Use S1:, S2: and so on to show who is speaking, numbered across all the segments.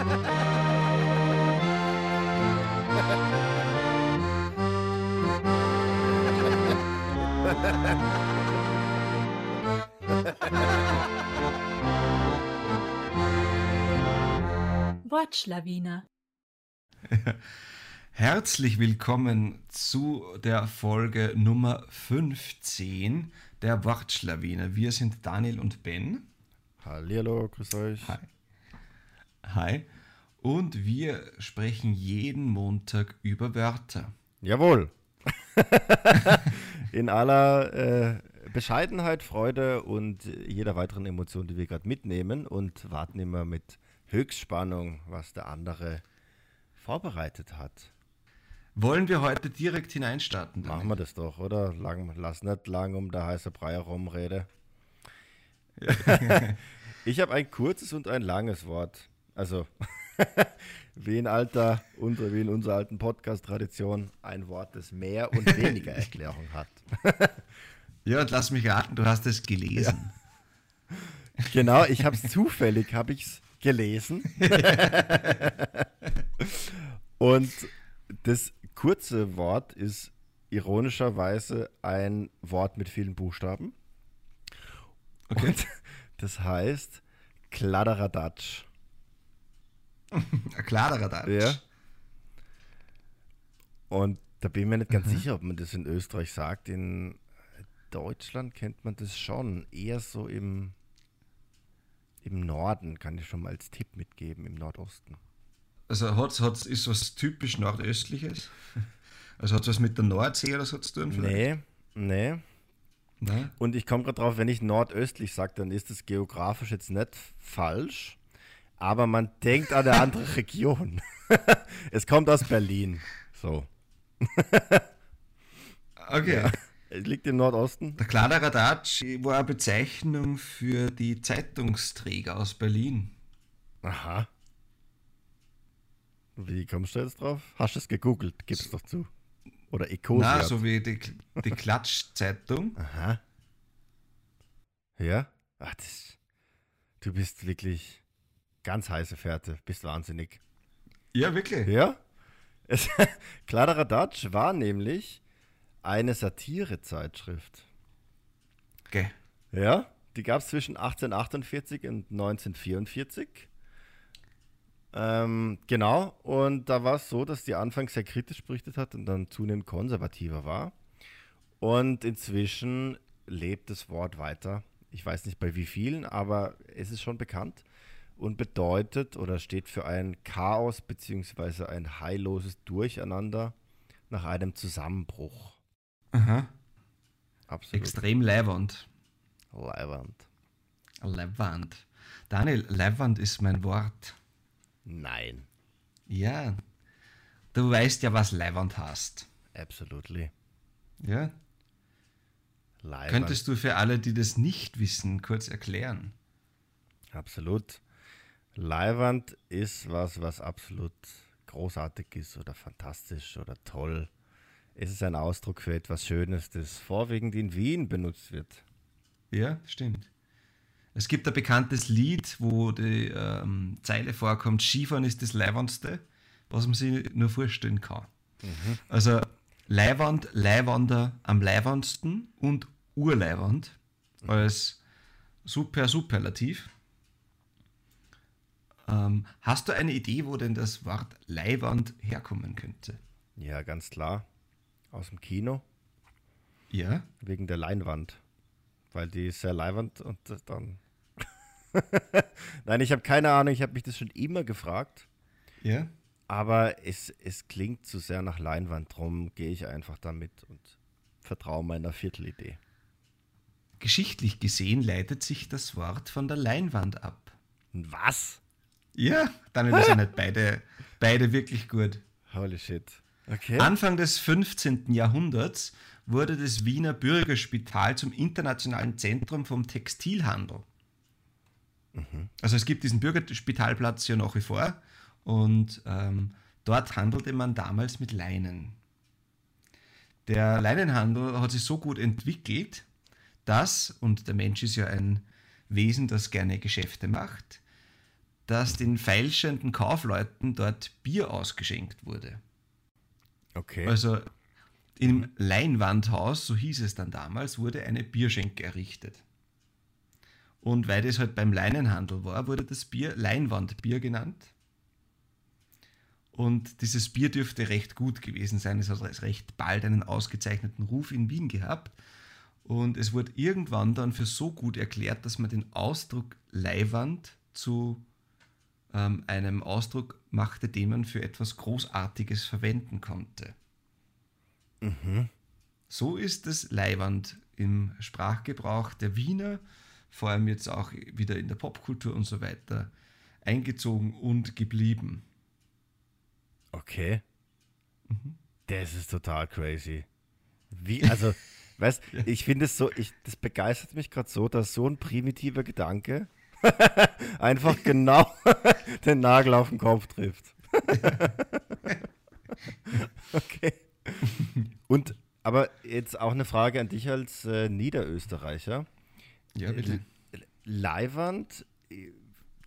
S1: Wortschlawiner.
S2: Herzlich willkommen zu der Folge Nummer 15 der Wortschlawiner. Wir sind Daniel und Ben.
S3: Hallihallo, grüß euch.
S2: Hi. Hi. Und wir sprechen jeden Montag über Wörter.
S3: Jawohl. In aller äh, Bescheidenheit, Freude und jeder weiteren Emotion, die wir gerade mitnehmen und warten immer mit Höchstspannung, was der andere vorbereitet hat.
S2: Wollen wir heute direkt hineinstarten?
S3: Machen wir das doch, oder? Lang, lass nicht lang um der heiße Brei herumrede. ich habe ein kurzes und ein langes Wort. Also, wie in alter, unter, wie in unserer alten Podcast-Tradition, ein Wort, das mehr und weniger Erklärung hat.
S2: ja, und lass mich raten, du hast es gelesen.
S3: Ja. Genau, ich habe es zufällig, habe ich es gelesen. und das kurze Wort ist ironischerweise ein Wort mit vielen Buchstaben. Okay. Und das heißt Kladderadatsch.
S2: Kladderadatsch.
S3: Ja. Und da bin ich mir nicht ganz mhm. sicher, ob man das in Österreich sagt. In Deutschland kennt man das schon. Eher so im im Norden kann ich schon mal als Tipp mitgeben, im Nordosten.
S2: Also hat's, hat's, ist was typisch Nordöstliches? Also hat es was mit der Nordsee oder so zu tun?
S3: Vielleicht? Nee, nee. nee? Und ich komme gerade drauf, wenn ich nordöstlich sage, dann ist das geografisch jetzt nicht falsch, aber man denkt an eine andere Region. es kommt aus Berlin. So.
S2: okay. Ja.
S3: Liegt im Nordosten.
S2: Der Kladderadatsch war eine Bezeichnung für die Zeitungsträger aus Berlin.
S3: Aha. Wie kommst du jetzt drauf? Hast du es gegoogelt? Gib es doch zu. Oder Ecosia.
S2: Na, so wie die, die Klatschzeitung.
S3: Aha. Ja? Ach, das, du bist wirklich ganz heiße Fährte. Bist wahnsinnig.
S2: Ja, wirklich?
S3: Ja? Es, Kladderadatsch war nämlich eine Satirezeitschrift.
S2: Okay.
S3: Ja, die gab es zwischen 1848 und 1944. Ähm, genau, und da war es so, dass die anfangs sehr kritisch berichtet hat und dann zunehmend konservativer war. Und inzwischen lebt das Wort weiter. Ich weiß nicht bei wie vielen, aber es ist schon bekannt und bedeutet oder steht für ein Chaos bzw. ein heilloses Durcheinander nach einem Zusammenbruch.
S2: Aha. Absolut. Extrem leiwand.
S3: Leiwand.
S2: Leiwand. Daniel, Leiwand ist mein Wort.
S3: Nein.
S2: Ja. Du weißt ja, was Leiwand heißt.
S3: Absolutely.
S2: Ja. Leiwand. Könntest du für alle, die das nicht wissen, kurz erklären?
S3: Absolut. Leiwand ist was, was absolut großartig ist oder fantastisch oder toll es ist ein Ausdruck für etwas Schönes, das vorwiegend in Wien benutzt wird.
S2: Ja, stimmt. Es gibt ein bekanntes Lied, wo die ähm, Zeile vorkommt: Skifahren ist das Leibwandste, was man sich nur vorstellen kann. Mhm. Also Leihwand, Leihwander am leibwandsten und Urleihwand mhm. als super Superlativ. Ähm, hast du eine Idee, wo denn das Wort Leihwand herkommen könnte?
S3: Ja, ganz klar aus dem Kino.
S2: Ja.
S3: Wegen der Leinwand. Weil die ist sehr leiwand und dann. Nein, ich habe keine Ahnung, ich habe mich das schon immer gefragt.
S2: Ja.
S3: Aber es, es klingt zu sehr nach Leinwand, drum gehe ich einfach damit und vertraue meiner Viertelidee.
S2: Geschichtlich gesehen leitet sich das Wort von der Leinwand ab.
S3: Was?
S2: Ja, dann sind nicht beide, beide wirklich gut.
S3: Holy shit.
S2: Okay. Anfang des 15. Jahrhunderts wurde das Wiener Bürgerspital zum internationalen Zentrum vom Textilhandel. Mhm. Also es gibt diesen Bürgerspitalplatz ja nach wie vor und ähm, dort handelte man damals mit Leinen. Der Leinenhandel hat sich so gut entwickelt, dass, und der Mensch ist ja ein Wesen, das gerne Geschäfte macht, dass den feilschenden Kaufleuten dort Bier ausgeschenkt wurde.
S3: Okay.
S2: Also im Leinwandhaus, so hieß es dann damals, wurde eine Bierschenke errichtet. Und weil das halt beim Leinenhandel war, wurde das Bier Leinwandbier genannt. Und dieses Bier dürfte recht gut gewesen sein. Es hat recht bald einen ausgezeichneten Ruf in Wien gehabt. Und es wurde irgendwann dann für so gut erklärt, dass man den Ausdruck Leihwand zu ähm, einem Ausdruck machte, den man für etwas Großartiges verwenden konnte.
S3: Mhm.
S2: So ist das Leihwand im Sprachgebrauch der Wiener, vor allem jetzt auch wieder in der Popkultur und so weiter, eingezogen und geblieben.
S3: Okay. Mhm. Das ist total crazy. Wie, also, weißt ich finde es so, ich, das begeistert mich gerade so, dass so ein primitiver Gedanke einfach genau den Nagel auf den Kopf trifft. okay. Und, aber jetzt auch eine Frage an dich als äh, Niederösterreicher.
S2: Ja, bitte.
S3: Leiwand,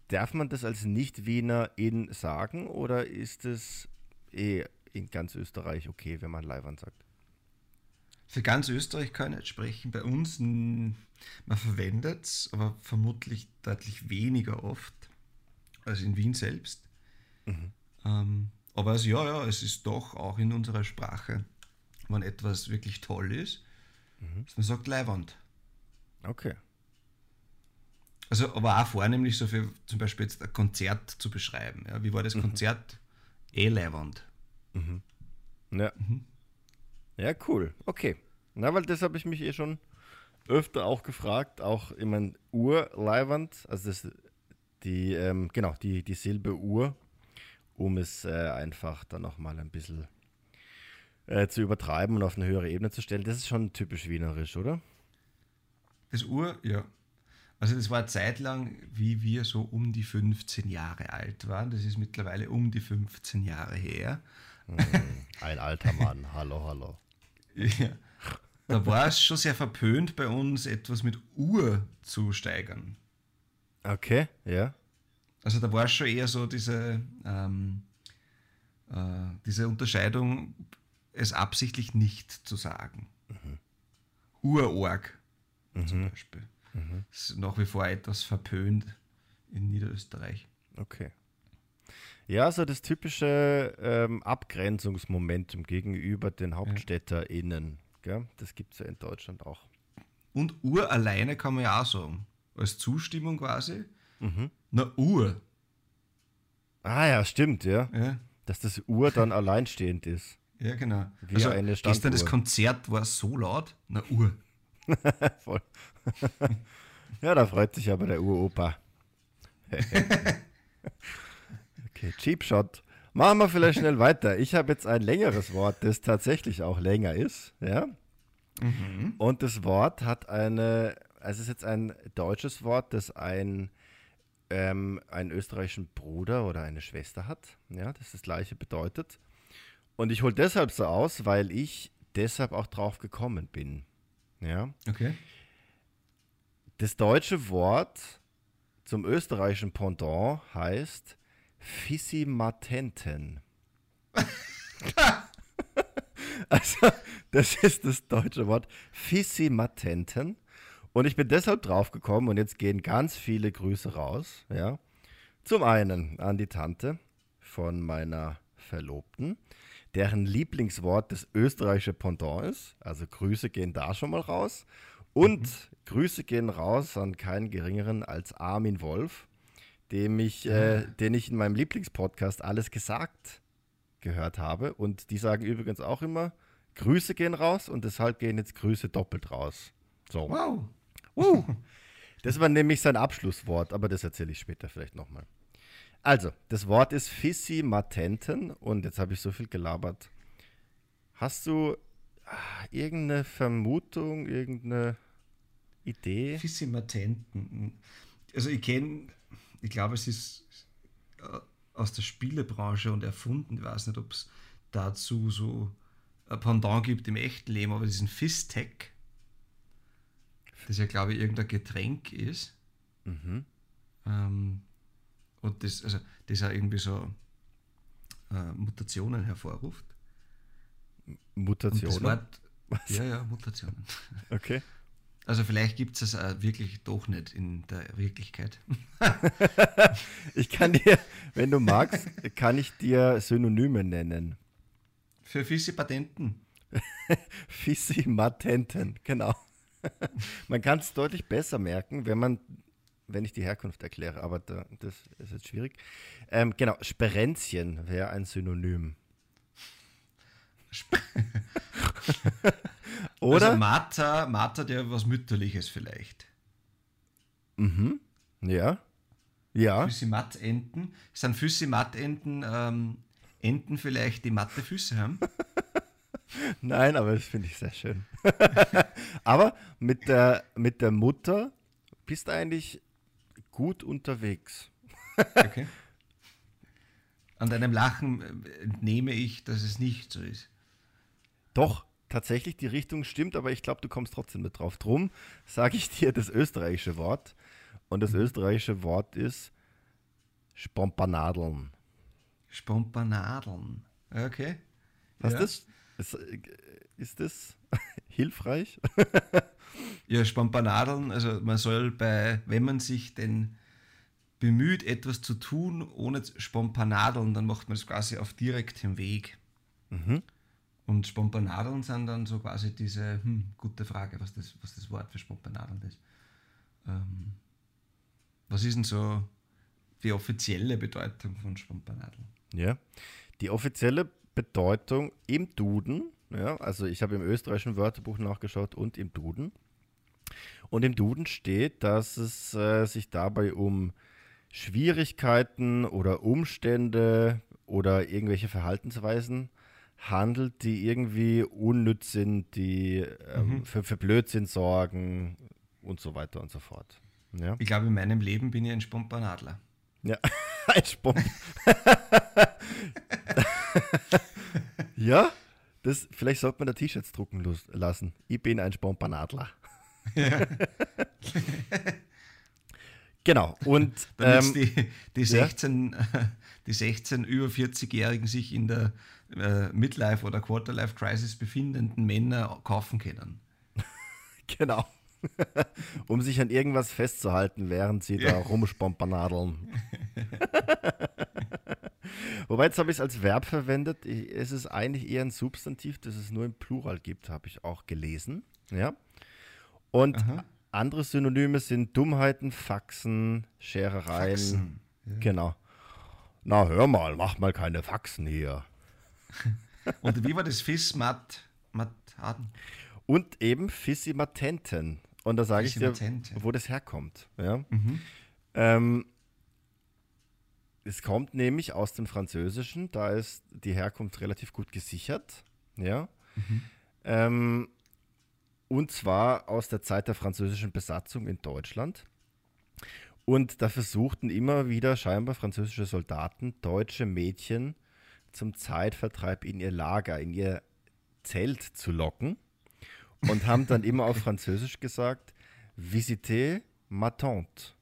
S3: darf man das als Nicht-Wiener in sagen oder ist es eh in ganz Österreich okay, wenn man Leiwand sagt?
S2: Für ganz Österreich kann ich nicht sprechen. Bei uns, man verwendet es, aber vermutlich deutlich weniger oft als in Wien selbst. Mhm. Ähm, aber also, ja, ja, es ist doch auch in unserer Sprache, wenn etwas wirklich toll ist, mhm. man sagt Leihwand.
S3: Okay.
S2: Also, aber auch vornehmlich so für zum Beispiel jetzt ein Konzert zu beschreiben. Ja, wie war das mhm. Konzert? Eh Leihwand.
S3: Mhm. Ja. Mhm. Ja, cool. Okay. Na, weil das habe ich mich eh schon öfter auch gefragt, auch in mein Urleihwand, also das, die, ähm, genau, die, die Silbe Ur, um es äh, einfach dann nochmal ein bisschen äh, zu übertreiben und auf eine höhere Ebene zu stellen. Das ist schon typisch wienerisch, oder?
S2: Das Ur, ja. Also das war zeitlang, wie wir so um die 15 Jahre alt waren. Das ist mittlerweile um die 15 Jahre her.
S3: Hm, ein alter Mann, hallo, hallo.
S2: Ja. Da war es schon sehr verpönt bei uns, etwas mit Uhr zu steigern.
S3: Okay, ja.
S2: Also da war es schon eher so diese, ähm, äh, diese Unterscheidung, es absichtlich nicht zu sagen. Mhm. Urorg mhm. zum Beispiel. Mhm. Ist nach wie vor etwas verpönt in Niederösterreich.
S3: Okay. Ja, so das typische ähm, Abgrenzungsmomentum gegenüber den HauptstädterInnen. Gell? Das gibt es ja in Deutschland auch.
S2: Und Ur alleine kann man ja auch sagen. Als Zustimmung quasi. Mhm. Na, Ur.
S3: Ah ja, stimmt, ja. ja. Dass das Uhr dann alleinstehend ist.
S2: Ja, genau.
S3: Wie also eine
S2: gestern das Konzert war so laut. Na, Uhr.
S3: Voll. ja, da freut sich aber der Uropa. Okay, Cheap Shot. Machen wir vielleicht schnell weiter. Ich habe jetzt ein längeres Wort, das tatsächlich auch länger ist. Ja? Mhm. Und das Wort hat eine, also es ist jetzt ein deutsches Wort, das ein, ähm, einen österreichischen Bruder oder eine Schwester hat. Ja, das das gleiche bedeutet. Und ich hole deshalb so aus, weil ich deshalb auch drauf gekommen bin. Ja.
S2: Okay.
S3: Das deutsche Wort zum österreichischen Pendant heißt Fissimatenten. also, das ist das deutsche Wort Fissimatenten. Und ich bin deshalb drauf gekommen und jetzt gehen ganz viele Grüße raus. Ja. Zum einen an die Tante von meiner Verlobten, deren Lieblingswort das österreichische Pendant ist. Also Grüße gehen da schon mal raus. Und mhm. Grüße gehen raus an keinen geringeren als Armin Wolf, dem ich, äh, den ich in meinem Lieblingspodcast alles gesagt gehört habe. Und die sagen übrigens auch immer, Grüße gehen raus und deshalb gehen jetzt Grüße doppelt raus. So.
S2: Wow.
S3: Uh. Das war nämlich sein Abschlusswort, aber das erzähle ich später vielleicht nochmal. Also, das Wort ist Fissimatenten und jetzt habe ich so viel gelabert. Hast du ah, irgendeine Vermutung, irgendeine Idee?
S2: Fissimatenten. Also ich kenne ich glaube, es ist äh, aus der Spielebranche und erfunden. Ich weiß nicht, ob es dazu so ein Pendant gibt im echten Leben, aber diesen Fistech, das ja, glaube ich, irgendein Getränk ist. Mhm. Ähm, und das, also, das auch irgendwie so äh, Mutationen hervorruft.
S3: Mutationen?
S2: Wort, ja, ja, Mutationen.
S3: Okay.
S2: Also vielleicht gibt es das wirklich doch nicht in der Wirklichkeit.
S3: ich kann dir, wenn du magst, kann ich dir Synonyme nennen.
S2: Für Fissi-Patenten.
S3: Fissi-Matenten, genau. man kann es deutlich besser merken, wenn man, wenn ich die Herkunft erkläre, aber da, das ist jetzt schwierig. Ähm, genau, Sperenzien wäre ein Synonym.
S2: Sp Oder? Also Martha, Martha, der was Mütterliches vielleicht.
S3: Mhm. Ja. Ja.
S2: Füssimatt-Enten. Sind Füssimatt-Enten ähm, Enten vielleicht, die matte Füße haben?
S3: Nein, aber das finde ich sehr schön. aber mit der, mit der Mutter bist du eigentlich gut unterwegs.
S2: okay. An deinem Lachen entnehme ich, dass es nicht so ist.
S3: Doch, tatsächlich, die Richtung stimmt, aber ich glaube, du kommst trotzdem mit drauf. Drum sage ich dir das österreichische Wort. Und das mhm. österreichische Wort ist Spompanadeln.
S2: Spompanadeln. Okay.
S3: Was ja. das? Ist, ist das hilfreich?
S2: ja, Spompanadeln, also man soll bei, wenn man sich denn bemüht, etwas zu tun ohne Spompanadeln, dann macht man es quasi auf direktem Weg. Mhm. Und Spompanadeln sind dann so quasi diese, hm, gute Frage, was das, was das Wort für Spompanadeln ist. Ähm, was ist denn so die offizielle Bedeutung von Spompanadeln?
S3: Ja, die offizielle Bedeutung im Duden, ja, also ich habe im österreichischen Wörterbuch nachgeschaut und im Duden. Und im Duden steht, dass es äh, sich dabei um Schwierigkeiten oder Umstände oder irgendwelche Verhaltensweisen handelt, die irgendwie unnütz sind, die ähm, mhm. für, für Blödsinn sorgen und so weiter und so fort. Ja?
S2: Ich glaube, in meinem Leben bin ich ein Spompanadler.
S3: Ja, ein Spomp. ja, das, vielleicht sollte man da T-Shirts drucken lassen. Ich bin ein Spompanadler. Ja. genau, und
S2: ähm, die, die 16, ja? die 16 über 40-Jährigen sich in der äh, Midlife- oder Quarterlife-Crisis befindenden Männer kaufen können.
S3: genau. um sich an irgendwas festzuhalten, während sie ja. da rumspompanadeln. Wobei, jetzt habe ich es als Verb verwendet. Es ist eigentlich eher ein Substantiv, das es nur im Plural gibt, habe ich auch gelesen. Ja. Und Aha. andere Synonyme sind Dummheiten, Faxen, Scherereien. Faxen. Ja. Genau. Na, hör mal, mach mal keine Faxen hier.
S2: Und wie war das Fiss Matt, Matt Harden?
S3: Und eben Fissimatenten. Und da sage ich dir, wo das herkommt. Ja? Mhm. Ähm, es kommt nämlich aus dem Französischen, da ist die Herkunft relativ gut gesichert. Ja. Mhm. Ähm, und zwar aus der Zeit der französischen Besatzung in Deutschland. Und da versuchten immer wieder scheinbar französische Soldaten deutsche Mädchen zum Zeitvertreib in ihr Lager, in ihr Zelt zu locken und haben dann immer auf Französisch gesagt, visitez ma tante.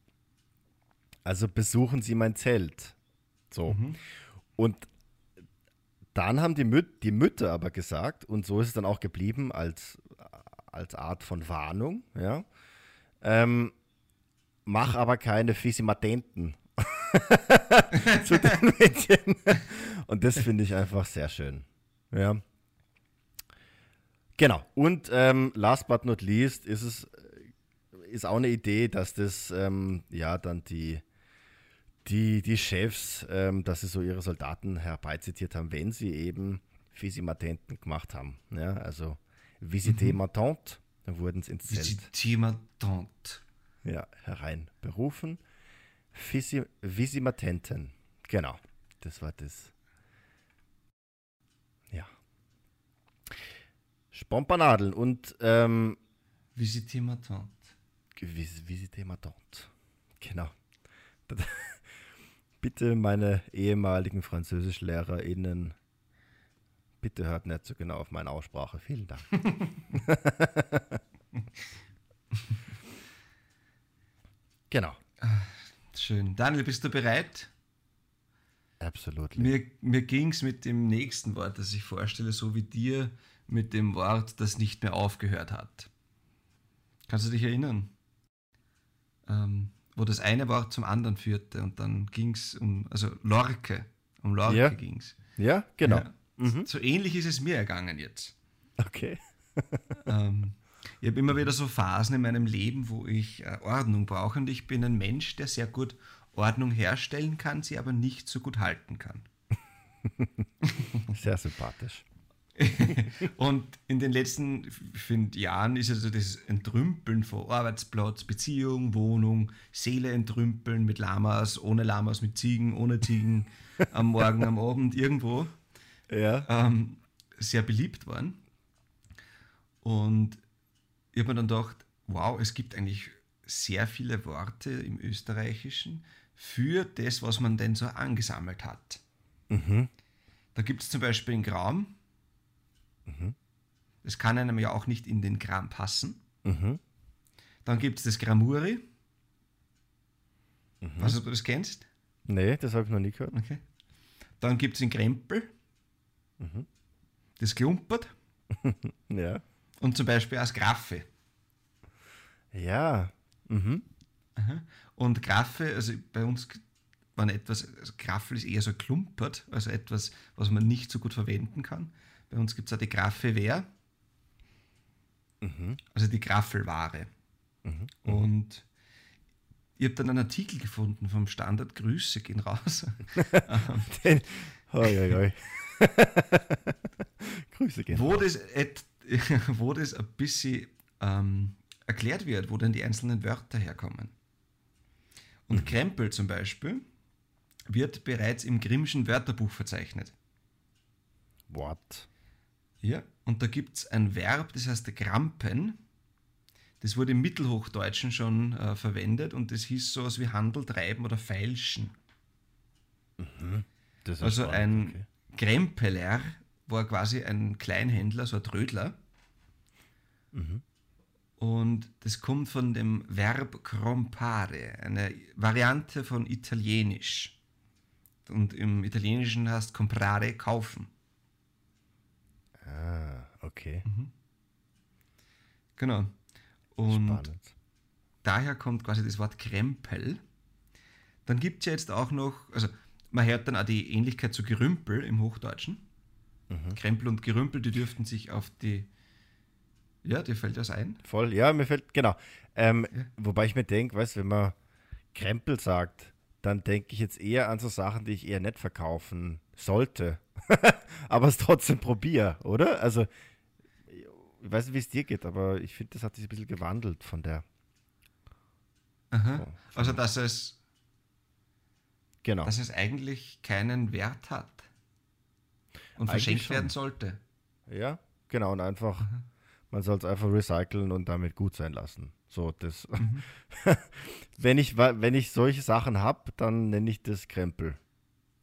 S3: Also besuchen Sie mein Zelt. So. Mhm. Und dann haben die, Müt die Mütter aber gesagt, und so ist es dann auch geblieben als, als Art von Warnung, ja, ähm, mach aber keine Fisimatenten zu den Mädchen. Und das finde ich einfach sehr schön. Ja. Genau. Und ähm, last but not least ist es ist auch eine Idee, dass das ähm, ja dann die die, die Chefs, ähm, dass sie so ihre Soldaten herbeizitiert haben, wenn sie eben Fisimatenten gemacht haben. Ja, also Visite mhm. Dann wurden sie ins Zelt.
S2: Visite.
S3: Ja, hereinberufen. Visimatenten. Genau, das war das. Ja. Spompanadeln und ähm,
S2: Visite ma tante.
S3: Vis Visite ma tante. Genau. Bitte meine ehemaligen FranzösischlehrerInnen, bitte hört nicht so genau auf meine Aussprache. Vielen Dank. genau.
S2: Schön. Daniel, bist du bereit?
S3: Absolut.
S2: Mir, mir ging es mit dem nächsten Wort, das ich vorstelle, so wie dir mit dem Wort, das nicht mehr aufgehört hat. Kannst du dich erinnern? Ähm, wo das eine Wort zum anderen führte und dann ging es um, also Lorke, um Lorke
S3: Ja.
S2: ging es.
S3: Ja, genau.
S2: Ja.
S3: Mhm.
S2: So ähnlich ist es mir ergangen jetzt.
S3: Okay.
S2: ähm, ich habe immer wieder so Phasen in meinem Leben, wo ich äh, Ordnung brauche und ich bin ein Mensch, der sehr gut Ordnung herstellen kann, sie aber nicht so gut halten kann.
S3: Sehr sympathisch.
S2: Und in den letzten find, Jahren ist also das Entrümpeln von Arbeitsplatz, Beziehung, Wohnung, Seele entrümpeln mit Lamas, ohne Lamas, mit Ziegen, ohne Ziegen, am Morgen, am Abend, irgendwo,
S3: Ja.
S2: ähm, sehr beliebt worden. Und ich habe mir dann gedacht, wow, es gibt eigentlich sehr viele Worte im Österreichischen für das, was man denn so angesammelt hat.
S3: Mhm.
S2: Da gibt es zum Beispiel den Graum. Das kann einem ja auch nicht in den Gram passen.
S3: Mhm.
S2: Dann gibt es das Gramuri. Weißt du, ob du das kennst?
S3: Nee, das habe ich noch nie gehört.
S2: Okay. Dann gibt es den Krempel. Das Klumpert.
S3: Ja.
S2: Und zum Beispiel das Graffe.
S3: Ja. Mhm.
S2: Und Graffe, also bei uns, wenn etwas, also Graffel ist eher so klumpert, also etwas, was man nicht so gut verwenden kann. Bei uns gibt es auch die Graffe Wehr, also die Graffelware. Und ich habe dann einen Artikel gefunden vom Standard, Grüße gehen raus,
S3: Den, hoi, hoi, hoi. Grüße gehen.
S2: wo das, et, wo das ein bisschen ähm, erklärt wird, wo denn die einzelnen Wörter herkommen. Und Krempel zum Beispiel wird bereits im Grimmschen Wörterbuch verzeichnet.
S3: What?
S2: Ja. Und da gibt es ein Verb, das heißt Grampen. Das wurde im Mittelhochdeutschen schon äh, verwendet und das hieß sowas wie Handel treiben oder feilschen.
S3: Ist
S2: Also
S3: spannend,
S2: ein
S3: okay.
S2: Krempeler war quasi ein Kleinhändler, so ein Trödler. Und das kommt von dem Verb crompare, eine Variante von Italienisch. Und im Italienischen heißt comprare kaufen.
S3: Ah, okay.
S2: Genau. Und
S3: Spannend.
S2: daher kommt quasi das Wort Krempel. Dann gibt es ja jetzt auch noch, also man hört dann auch die Ähnlichkeit zu Gerümpel im Hochdeutschen. Krempel und Gerümpel, die dürften sich auf die. Ja, dir fällt das ein?
S3: Voll, ja, mir fällt, genau. Ähm, Wobei ich mir denke, weißt wenn man Krempel sagt, dann denke ich jetzt eher an so Sachen, die ich eher nicht verkaufen sollte. aber es trotzdem probiere, oder? Also, ich weiß nicht, wie es dir geht, aber ich finde, das hat sich ein bisschen gewandelt von der.
S2: Aha.
S3: So,
S2: Also, dass es,
S3: Genau.
S2: dass es eigentlich keinen Wert hat und verschenkt werden sollte.
S3: Ja, genau. Und einfach, man soll es einfach recyceln und damit gut sein lassen. So, das. wenn, ich, wenn ich solche Sachen habe, dann nenne ich das Krempel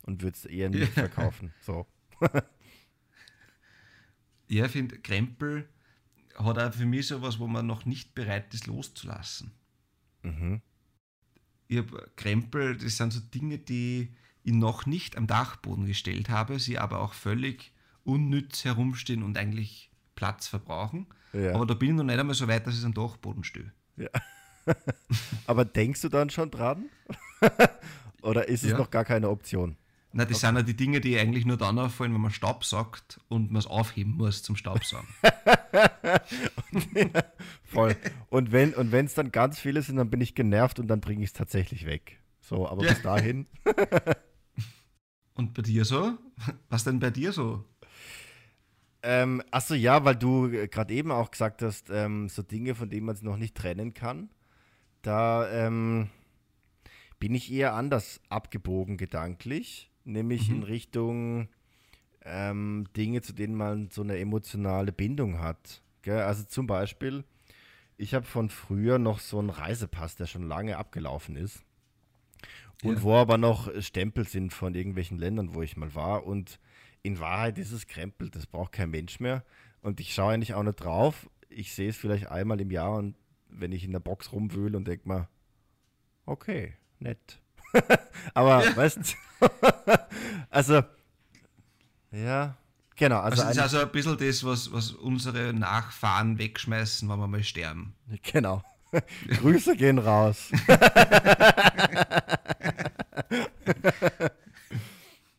S3: und würde es eher nicht
S2: Ja.
S3: verkaufen. So.
S2: Ja, ich finde, Krempel hat auch für mich sowas, wo man noch nicht bereit ist loszulassen.
S3: Mhm.
S2: Ich habe Krempel, das sind so Dinge, die ich noch nicht am Dachboden gestellt habe, sie aber auch völlig unnütz herumstehen und eigentlich Platz verbrauchen.
S3: Ja.
S2: Aber da bin ich noch nicht einmal so weit, dass ich am Dachboden stehe.
S3: Aber denkst du dann schon dran? Oder ist es
S2: Ja.
S3: noch gar keine Option?
S2: Na, das sind ja die Dinge, die eigentlich nur dann auffallen, wenn man Staub sagt und man es aufheben muss zum Staubsaugen.
S3: Voll. und wenn und es dann ganz viele sind, dann bin ich genervt und dann bringe ich es tatsächlich weg. So, aber
S2: Ja.
S3: bis dahin.
S2: Und bei dir so? Was denn bei dir so?
S3: Ähm, achso, ja, weil du äh, gerade eben auch gesagt hast, ähm, so Dinge, von denen man es noch nicht trennen kann. Da ähm, bin ich eher anders abgebogen gedanklich, nämlich in Richtung ähm, Dinge, zu denen man so eine emotionale Bindung hat. Gell? Also zum Beispiel, ich habe von früher noch so einen Reisepass, der schon lange abgelaufen ist. Und
S2: Ja.
S3: wo aber noch Stempel sind von irgendwelchen Ländern, wo ich mal war. Und in Wahrheit ist es Krempel, das braucht kein Mensch mehr. Und ich schaue eigentlich auch nicht drauf. Ich sehe es vielleicht einmal im Jahr und wenn ich in der Box rumwühle und denke mal, okay, nett. Aber, ja. weißt du, also, ja, genau.
S2: Also, also das ist also ein bisschen das, was, was unsere Nachfahren wegschmeißen, wenn wir mal sterben.
S3: Genau. Grüße gehen raus.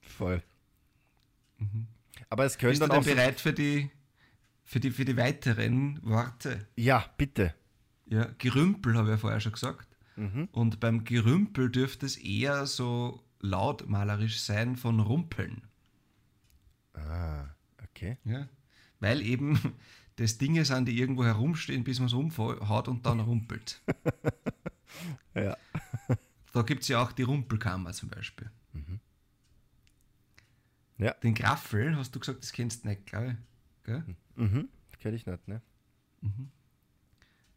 S3: Voll. Mhm. Aber es können
S2: Bist
S3: dann
S2: du
S3: auch.
S2: Denn bereit für die, für, die, für die weiteren Worte?
S3: Ja, bitte.
S2: Ja, Gerümpel habe ich ja vorher schon gesagt. Mhm. Und beim Gerümpel dürfte es eher so lautmalerisch sein von Rumpeln.
S3: Ah, okay.
S2: Ja, weil eben das Dinge sind, die irgendwo herumstehen, bis man es umhaut und dann rumpelt.
S3: ja.
S2: Da gibt es ja auch die Rumpelkammer zum Beispiel. Mhm.
S3: Ja.
S2: Den Graffel, hast du gesagt, das kennst du nicht, glaube ich.
S3: Mhm. Kenn ich nicht, ne?
S2: Mhm.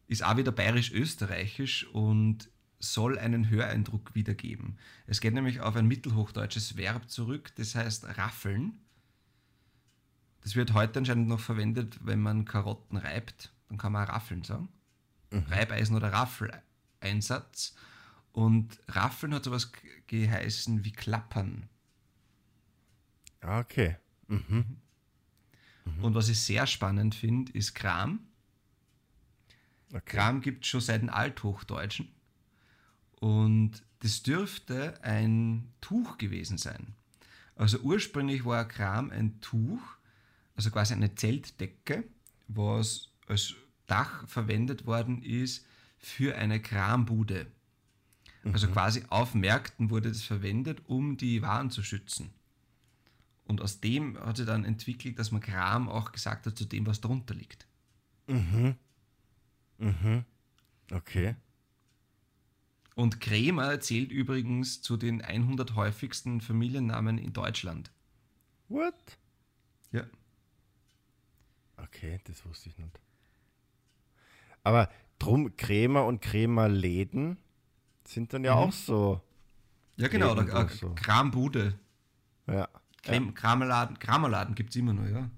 S2: Ist auch wieder bayerisch-österreichisch und soll einen Höreindruck wiedergeben. Es geht nämlich auf ein mittelhochdeutsches Verb zurück, das heißt raffeln. Das wird heute anscheinend noch verwendet, wenn man Karotten reibt. Dann kann man raffeln sagen. Mhm. Reibeisen oder Raffeleinsatz. Und Raffeln hat sowas geheißen wie Klappern.
S3: Ah, okay. Mhm.
S2: Mhm. Und was ich sehr spannend finde, ist Kram. Okay. Kram gibt es schon seit dem Althochdeutschen. Und das dürfte ein Tuch gewesen sein. Also ursprünglich war Kram ein Tuch, also quasi eine Zeltdecke, was als Dach verwendet worden ist für eine Krambude. Also mhm. quasi auf Märkten wurde das verwendet, um die Waren zu schützen. Und aus dem hat sich dann entwickelt, dass man Kram auch gesagt hat zu dem, was drunter liegt.
S3: Mhm. Mhm. Okay.
S2: Und Krämer zählt übrigens zu den 100 häufigsten Familiennamen in Deutschland.
S3: What?
S2: Ja.
S3: Okay, das wusste ich nicht. Aber drum Krämer und Krämerläden sind dann ja mhm. auch so.
S2: Ja, genau, da, so. Krambude.
S3: Ja.
S2: Kram, ja. Kramerladen, Kramerladen gibt es immer noch, ja.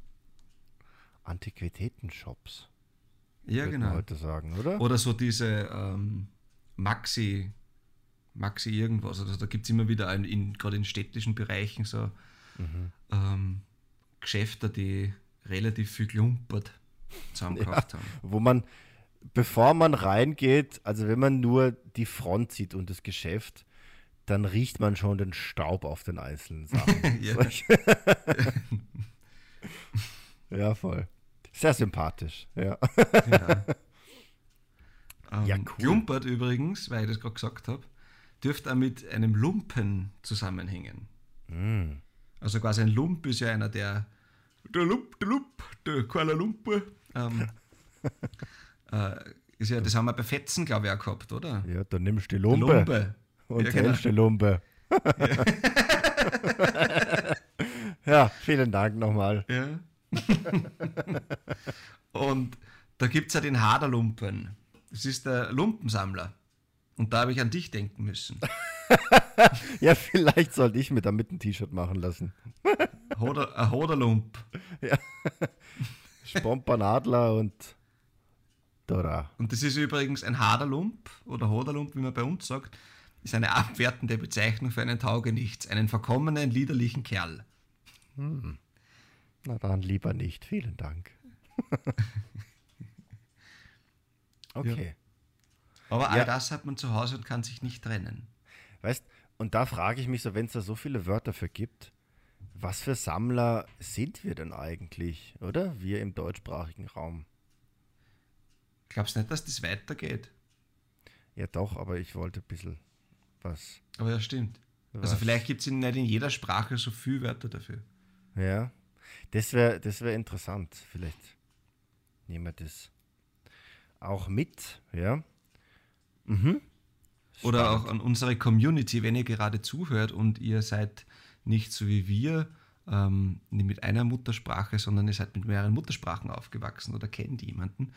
S3: Antiquitätenshops.
S2: Ja, genau.
S3: heute sagen, oder?
S2: Oder so diese ähm, Maxi, Maxi irgendwas. Also da gibt es immer wieder ein, in, gerade in städtischen Bereichen so mhm. ähm, Geschäfte, die relativ viel klumpert zusammengekauft ja, haben.
S3: Wo man, bevor man reingeht, also wenn man nur die Front sieht und das Geschäft, dann riecht man schon den Staub auf den einzelnen Sachen. ja, voll. Sehr sympathisch, ja. ja.
S2: Ähm, ja, cool. Klumpert übrigens, weil ich das gerade gesagt habe, dürfte auch mit einem Lumpen zusammenhängen.
S3: Mm.
S2: Also quasi ein Lump ist ja einer, der der Lump, der Lump, der Kuala Lumpur. Ähm, äh, ist ja, das haben wir bei Fetzen, glaube ich, auch gehabt, oder?
S3: Ja, dann nimmst du die Lumpe. Lumpe. Und ja, genau. die Lumpe. Ja. ja, vielen Dank nochmal.
S2: Ja. und da gibt es ja den Haderlumpen. Das ist der Lumpensammler. Und da habe ich an dich denken müssen.
S3: ja, vielleicht sollte ich mir damit ein T-Shirt machen lassen.
S2: Hoder, ein Hoderlump.
S3: Ja. Spompanadler und Dora.
S2: Und das ist übrigens ein Haderlump oder Hoderlump, wie man bei uns sagt, ist eine abwertende Bezeichnung für einen Taugenichts, einen verkommenen, liederlichen Kerl.
S3: Hm. Na dann lieber nicht. Vielen Dank. okay.
S2: Ja. Aber all ja. das hat man zu Hause und kann sich nicht trennen.
S3: Weißt, und da frage ich mich so, wenn es da so viele Wörter für gibt, was für Sammler sind wir denn eigentlich, oder? Wir im deutschsprachigen Raum.
S2: Glaubst du nicht, dass das weitergeht?
S3: Ja, doch, aber ich wollte ein bisschen was.
S2: Aber ja, stimmt. Also was. Also vielleicht gibt es nicht in jeder Sprache so viele Wörter dafür.
S3: Ja, das wäre das wär interessant. Vielleicht nehmen wir das auch mit, ja.
S2: Mhm. Oder auch an unsere Community, wenn ihr gerade zuhört und ihr seid nicht so wie wir, ähm, nicht mit einer Muttersprache, sondern ihr seid mit mehreren Muttersprachen aufgewachsen oder kennt jemanden,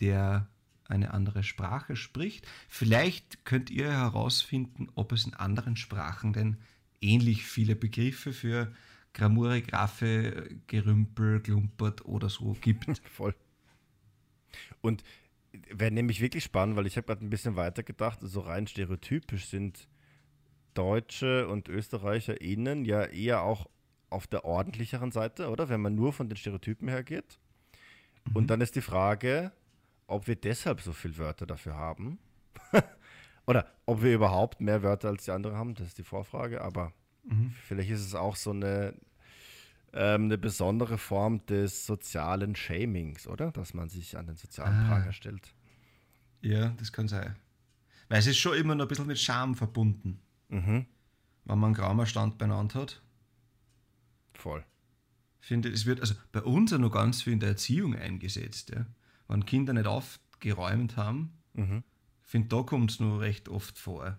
S2: der eine andere Sprache spricht. Vielleicht könnt ihr herausfinden, ob es in anderen Sprachen denn ähnlich viele Begriffe für Gramure, Graffe, Gerümpel, Klumpert oder so gibt.
S3: Voll. Und wäre nämlich wirklich spannend, weil ich habe gerade ein bisschen weiter gedacht, so rein stereotypisch sind Deutsche und ÖsterreicherInnen ja eher auch auf der ordentlicheren Seite, oder? Wenn man nur von den Stereotypen hergeht. Mhm. Und dann ist die Frage, ob wir deshalb so viele Wörter dafür haben. oder ob wir überhaupt mehr Wörter als die anderen haben, das ist die Vorfrage. Aber mhm. vielleicht ist es auch so eine, ähm, eine besondere Form des sozialen Shamings, oder? Dass man sich an den sozialen ah. Pranger stellt.
S2: Ja, das kann sein. Weil es ist schon immer noch ein bisschen mit Scham verbunden. Mhm. Wenn man einen grauer Stand beieinander hat.
S3: Voll.
S2: Finde, es wird also bei uns ja noch ganz viel in der Erziehung eingesetzt. Ja. Wenn Kinder nicht aufgeräumt haben, mhm. finde da kommt es nur recht oft vor.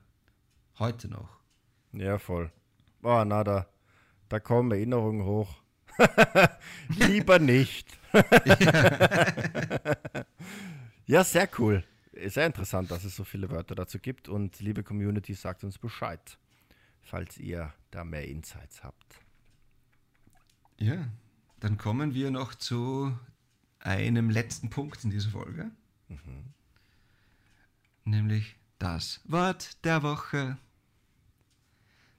S2: Heute noch.
S3: Ja, voll. Oh, na, da, da kommen Erinnerungen hoch. Lieber nicht. ja, sehr cool sehr interessant, dass es so viele Wörter dazu gibt. Und liebe Community, sagt uns Bescheid, falls ihr da mehr Insights habt.
S2: Ja, dann kommen wir noch zu einem letzten Punkt in dieser Folge. Mhm. Nämlich das Wort der Woche.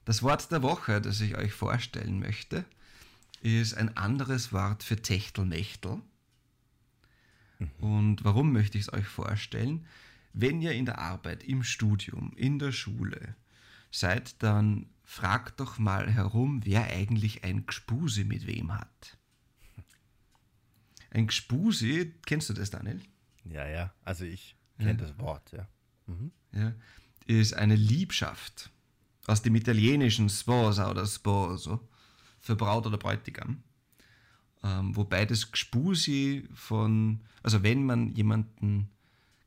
S2: Das Wort der Woche, das ich euch vorstellen möchte, ist ein anderes Wort für Techtelmechtel. Mhm. Und warum möchte ich es euch vorstellen? Wenn ihr in der Arbeit, im Studium, in der Schule seid, dann fragt doch mal herum, wer eigentlich ein Gspuse mit wem hat. Ein Gspuse, kennst du das, Daniel?
S3: Ja, ja, also ich kenne ja. das Wort, ja.
S2: Mhm. ja. Ist eine Liebschaft aus dem italienischen Sposa oder Sposo für Braut oder Bräutigam. Ähm, wobei das Gespuse von, also wenn man jemanden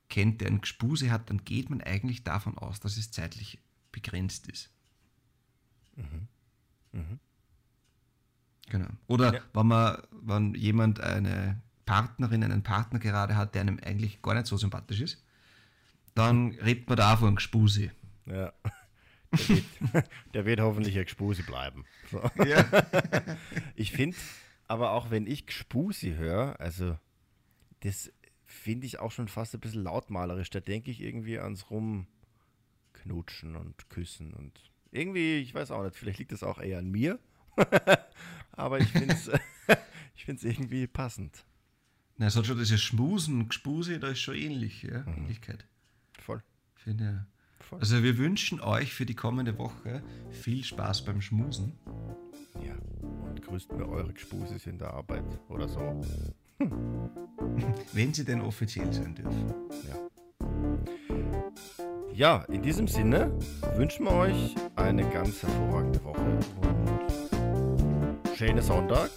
S2: kennt, der ein Gespuse hat, dann geht man eigentlich davon aus, dass es zeitlich begrenzt ist. Mhm. Mhm. Genau. Oder ja. wenn man, wenn jemand eine Partnerin, einen Partner gerade hat, der einem eigentlich gar nicht so sympathisch ist, dann redet man da von Gespuse.
S3: Ja. Der wird, der wird hoffentlich ein Gespuse bleiben. So. Ja. Ich finde, aber auch wenn ich Gspusi höre, also das finde ich auch schon fast ein bisschen lautmalerisch. Da denke ich irgendwie ans Rumknutschen und Küssen und irgendwie, ich weiß auch nicht, vielleicht liegt das auch eher an mir. aber ich finde es ich find's irgendwie passend.
S2: Na, es hat schon dieses Schmusen und Gspuse, da ist schon ähnlich, ja, mhm. Ähnlichkeit.
S3: Voll.
S2: Finde ja. Also wir wünschen euch für die kommende Woche viel Spaß beim Schmusen.
S3: Ja, und grüßt mir eure Gespuses in der Arbeit oder so.
S2: Wenn sie denn offiziell sein dürfen.
S3: Ja. ja, in diesem Sinne wünschen wir euch eine ganz hervorragende Woche und schönen Sonntag